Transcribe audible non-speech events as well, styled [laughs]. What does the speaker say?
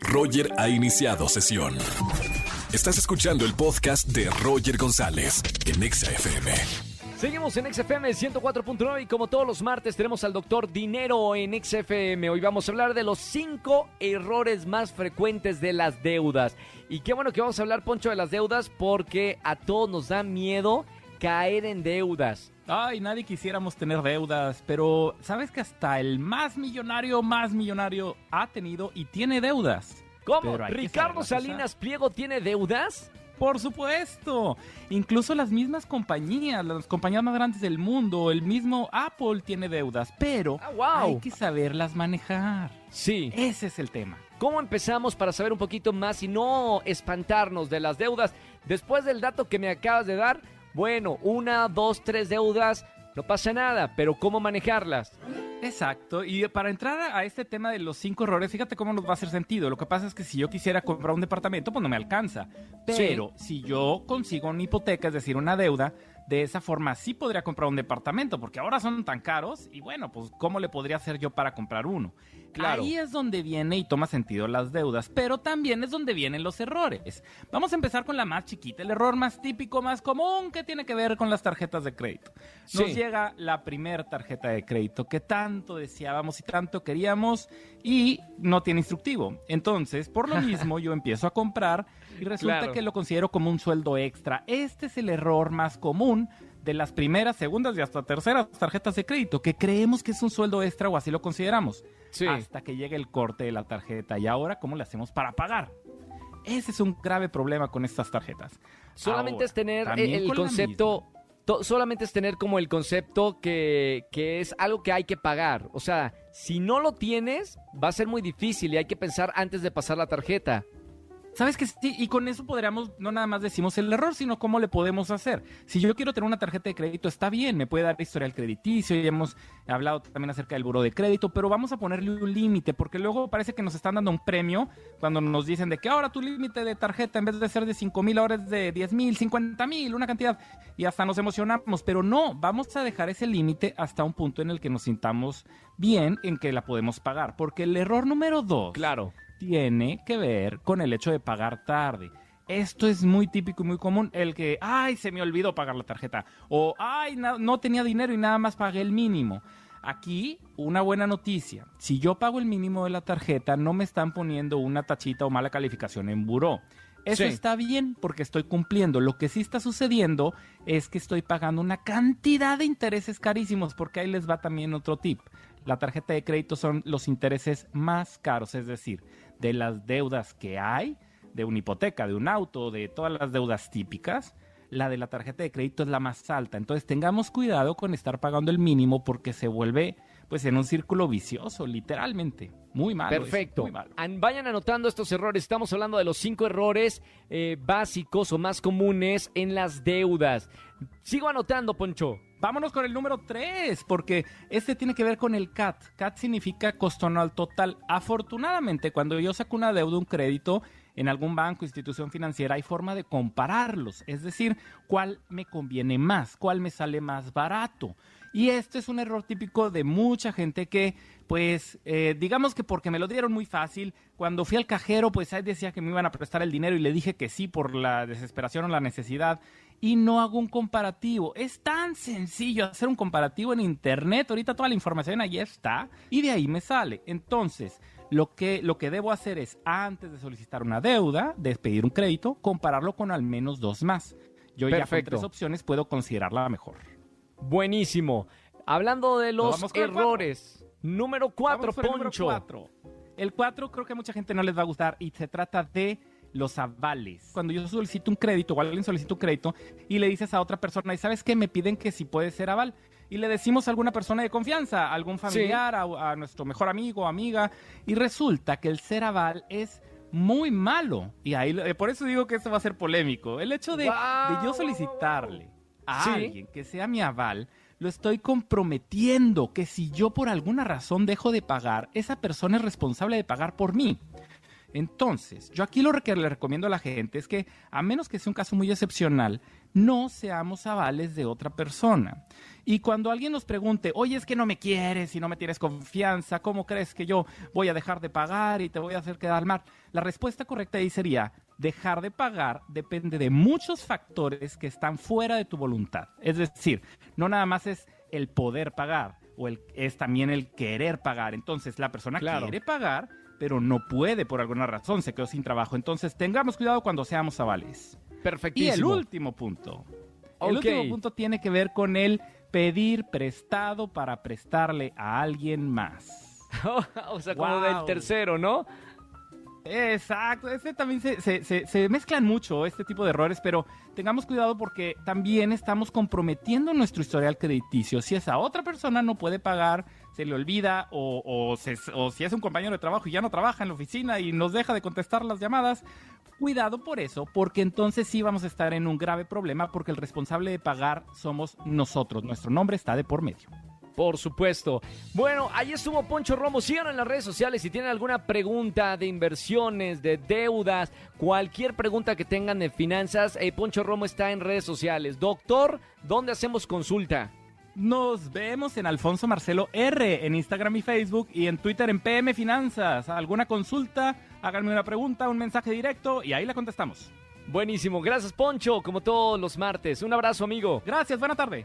Roger ha iniciado sesión. Estás escuchando el podcast de Roger González en Exa FM. Seguimos en XFM 104.9 y como todos los martes tenemos al doctor Dinero en XFM. Hoy vamos a hablar de los cinco errores más frecuentes de las deudas. Y qué bueno que vamos a hablar, Poncho, de las deudas porque a todos nos da miedo caer en deudas. Ay, nadie quisiéramos tener deudas, pero ¿sabes que hasta el más millonario, más millonario ha tenido y tiene deudas? ¿Cómo? ¿Ricardo. Salinas Pliego tiene deudas? Por supuesto. Incluso las mismas compañías, las compañías más grandes del mundo, el mismo Apple tiene deudas, pero Ah, wow. hay que saberlas manejar. Sí. Ese es el tema. ¿Cómo empezamos para saber un poquito más y no espantarnos de las deudas? Después del dato que me acabas de dar, bueno, una, dos, tres deudas, no pasa nada, pero ¿cómo manejarlas? Exacto, y para entrar a este tema de los cinco errores, fíjate cómo nos va a hacer sentido. Lo que pasa es que si yo quisiera comprar un departamento, pues no me alcanza. Pero si yo consigo una hipoteca, es decir, una deuda, de esa forma sí podría comprar un departamento, porque ahora son tan caros y bueno, pues ¿cómo le podría hacer yo para comprar uno? Claro. Ahí es donde viene y toma sentido las deudas, pero también es donde vienen los errores. Vamos a empezar con la más chiquita, el error más típico, más común que tiene que ver con las tarjetas de crédito. Nos Sí. llega la primer tarjeta de crédito que tanto deseábamos y tanto queríamos y no tiene instructivo. Entonces, por lo [laughs] mismo, yo empiezo a comprar y resulta Claro. que lo considero como un sueldo extra. Este es el error más común de las primeras, segundas y hasta terceras tarjetas de crédito, que creemos que es un sueldo extra o así lo consideramos. Sí. Hasta que llega el corte de la tarjeta. Y ahora, ¿cómo le hacemos para pagar? Ese es un grave problema con estas tarjetas. Solamente Ahora, es tener el concepto, to- solamente es tener como el concepto que, que es algo que hay que pagar. O sea, si no lo tienes, va a ser muy difícil y hay que pensar antes de pasar la tarjeta. ¿Sabes que sí? Y con eso podríamos, no nada más decimos el error, sino cómo le podemos hacer. Si yo quiero tener una tarjeta de crédito, está bien, me puede dar historial crediticio, ya hemos hablado también acerca del buro de crédito, pero vamos a ponerle un límite, porque luego parece que nos están dando un premio cuando nos dicen de que ahora tu límite de tarjeta, en vez de ser de 5 mil, ahora es de 10 mil, 50 mil, una cantidad, y hasta nos emocionamos, pero no, vamos a dejar ese límite hasta un punto en el que nos sintamos bien en que la podemos pagar, porque el error número dos Claro. Tiene que ver con el hecho de pagar tarde. Esto es muy típico y muy común, el que, ay, se me olvidó pagar la tarjeta, o, ay, no tenía dinero y nada más pagué el mínimo. Aquí, una buena noticia. Si yo pago el mínimo de la tarjeta, no me están poniendo una tachita o mala calificación en buró. Eso Sí. está bien porque estoy cumpliendo. Lo que sí está sucediendo es que estoy pagando una cantidad de intereses carísimos, porque ahí les va también otro tip. La tarjeta de crédito son los intereses más caros, es decir, de las deudas que hay, de una hipoteca, de un auto, de todas las deudas típicas, la de la tarjeta de crédito es la más alta. Entonces tengamos cuidado con estar pagando el mínimo porque se vuelve pues en un círculo vicioso, literalmente. Muy malo. Perfecto. muy malo. An- Vayan anotando estos errores. Estamos hablando de los cinco errores eh, básicos o más comunes en las deudas. Sigo anotando, Poncho. Vámonos con el número 3, porque este tiene que ver con el CAT. CAT significa costo anual total. Afortunadamente, cuando yo saco una deuda, un crédito en algún banco, institución financiera, hay forma de compararlos. Es decir, cuál me conviene más, cuál me sale más barato. Y este es un error típico de mucha gente que, pues, eh, digamos que porque me lo dieron muy fácil, cuando fui al cajero, pues ahí decía que me iban a prestar el dinero y le dije que sí por la desesperación o la necesidad y no hago un comparativo. Es tan sencillo hacer un comparativo en internet. Ahorita toda la información ahí está y de ahí me sale. Entonces, lo que, lo que debo hacer es, antes de solicitar una deuda, de pedir un crédito, compararlo con al menos dos más. Yo ya con tres opciones puedo considerarla mejor. Buenísimo. Hablando de los errores. Número cuatro, Vamos con el número Poncho. cuatro. El 4 creo que a mucha gente no les va a gustar y se trata de los avales. Cuando yo solicito un crédito o alguien solicita un crédito y le dices a otra persona, ¿y sabes qué? Me piden que si puede ser aval. Y le decimos a alguna persona de confianza, a algún familiar, a, a nuestro mejor amigo o amiga, y resulta que el ser aval es muy malo. Y ahí eh, por eso digo que esto va a ser polémico. El hecho de yo solicitarle a Sí. alguien que sea mi aval, lo estoy comprometiendo que si yo por alguna razón dejo de pagar, esa persona es responsable de pagar por mí. Entonces, yo aquí lo que le recomiendo a la gente es que, a menos que sea un caso muy excepcional, no seamos avales de otra persona. Y cuando alguien nos pregunte, oye, es que no me quieres y no me tienes confianza, ¿cómo crees que yo voy a dejar de pagar y te voy a hacer quedar mal? La respuesta correcta ahí sería, dejar de pagar depende de muchos factores que están fuera de tu voluntad. Es decir, no nada más es el poder pagar o el, es también el querer pagar. Entonces, la persona quiere pagar, pero no puede por alguna razón, se quedó sin trabajo. Entonces, tengamos cuidado cuando seamos avales. Perfectísimo. Y el último punto. El último punto tiene que ver con el pedir prestado para prestarle a alguien más. [laughs] o sea, como del tercero, ¿no? Exacto, ese también se, mezclan mucho este tipo de errores, pero tengamos cuidado porque también estamos comprometiendo nuestro historial crediticio. Si esa otra persona no puede pagar, se le olvida, o, o, o si es un compañero de trabajo y ya no trabaja en la oficina y nos deja de contestar las llamadas, cuidado por eso, porque entonces sí vamos a estar en un grave problema porque el responsable de pagar somos nosotros. Nuestro nombre está de por medio. Por supuesto. Bueno, ahí estuvo Poncho Romo. Síganos en las redes sociales si tienen alguna pregunta de inversiones, de deudas, cualquier pregunta que tengan de finanzas. Eh, Poncho Romo está en redes sociales. Doctor, ¿dónde hacemos consulta? Nos vemos en Alfonso Marcelo R en Instagram y Facebook y en Twitter en PM Finanzas. ¿Alguna consulta? Háganme una pregunta, un mensaje directo y ahí la contestamos. Buenísimo. Gracias, Poncho, como todos los martes. Un abrazo, amigo. Gracias, buena tarde.